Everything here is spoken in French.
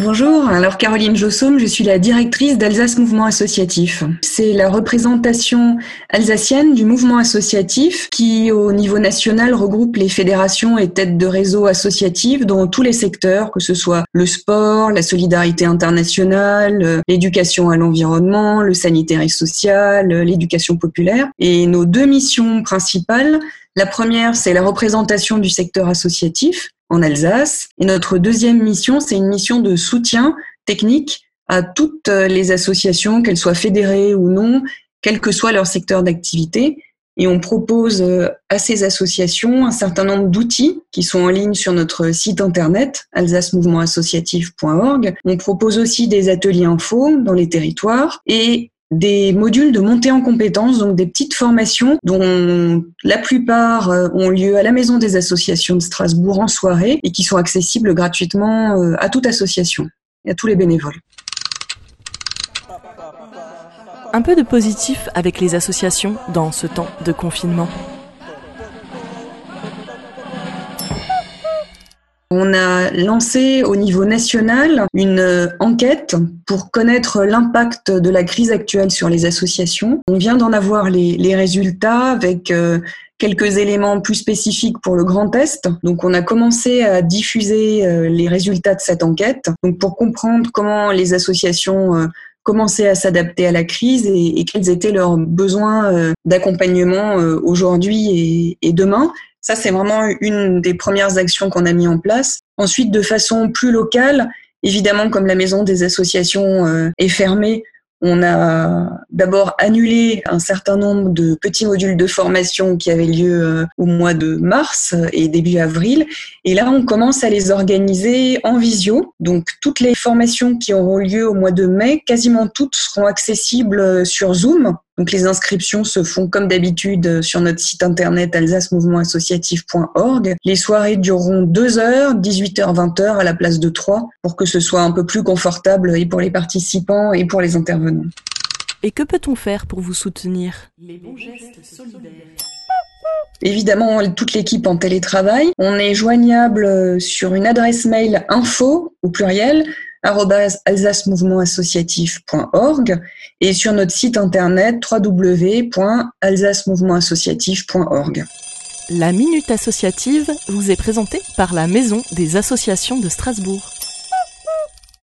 Bonjour, alors Caroline Jossaume, je suis la directrice d'Alsace Mouvement Associatif. C'est la représentation alsacienne du mouvement associatif qui, au niveau national, regroupe les fédérations et têtes de réseau associatives dans tous les secteurs, que ce soit le sport, la solidarité internationale, l'éducation à l'environnement, le sanitaire et social, l'éducation populaire. Et nos deux missions principales, la première, c'est la représentation du secteur associatif en Alsace. Et notre deuxième mission, c'est une mission de soutien technique à toutes les associations, qu'elles soient fédérées ou non, quel que soit leur secteur d'activité. Et on propose euh, à ces associations un certain nombre d'outils qui sont en ligne sur notre site internet alsacemouvementassociatif.org. On propose aussi des ateliers info dans les territoires et des modules de montée en compétences, donc des petites formations dont la plupart euh, ont lieu à la Maison des associations de Strasbourg en soirée et qui sont accessibles gratuitement euh, à toute association et à tous les bénévoles. Un peu de positif avec les associations dans ce temps de confinement. On a lancé au niveau national une euh, enquête pour connaître l'impact de la crise actuelle sur les associations. On vient d'en avoir les, résultats avec euh, quelques éléments plus spécifiques pour le Grand Est. Donc, on a commencé à diffuser euh, les résultats de cette enquête. Pour comprendre comment les associations commençaient à s'adapter à la crise et, quels étaient leurs besoins d'accompagnement aujourd'hui et demain. Ça, c'est vraiment une des premières actions qu'on a mis en place. Ensuite, de façon plus locale, évidemment, comme la maison des associations euh, est fermée, on a d'abord annulé un certain nombre de petits modules de formation qui avaient lieu euh, au mois de mars et début avril. Et là, on commence à les organiser en visio. Donc, toutes les formations qui auront lieu au mois de mai, quasiment toutes seront accessibles euh, sur Zoom. Donc, les inscriptions se font comme d'habitude euh, sur notre site internet alsacemouvementassociatif.org. Les soirées dureront deux heures, 18h, 20h à la place de trois pour que ce soit un peu plus confortable et pour les participants et pour les intervenants. Et que peut-on faire pour vous soutenir? Les bons gestes solidaires. Évidemment, toute l'équipe en télétravail. On est joignable euh, sur une adresse mail info au pluriel alsacemouvementassociatif.org et sur notre site internet www.alsacemouvementassociatif.org. La Minute Associative vous est présentée par la Maison des Associations de Strasbourg.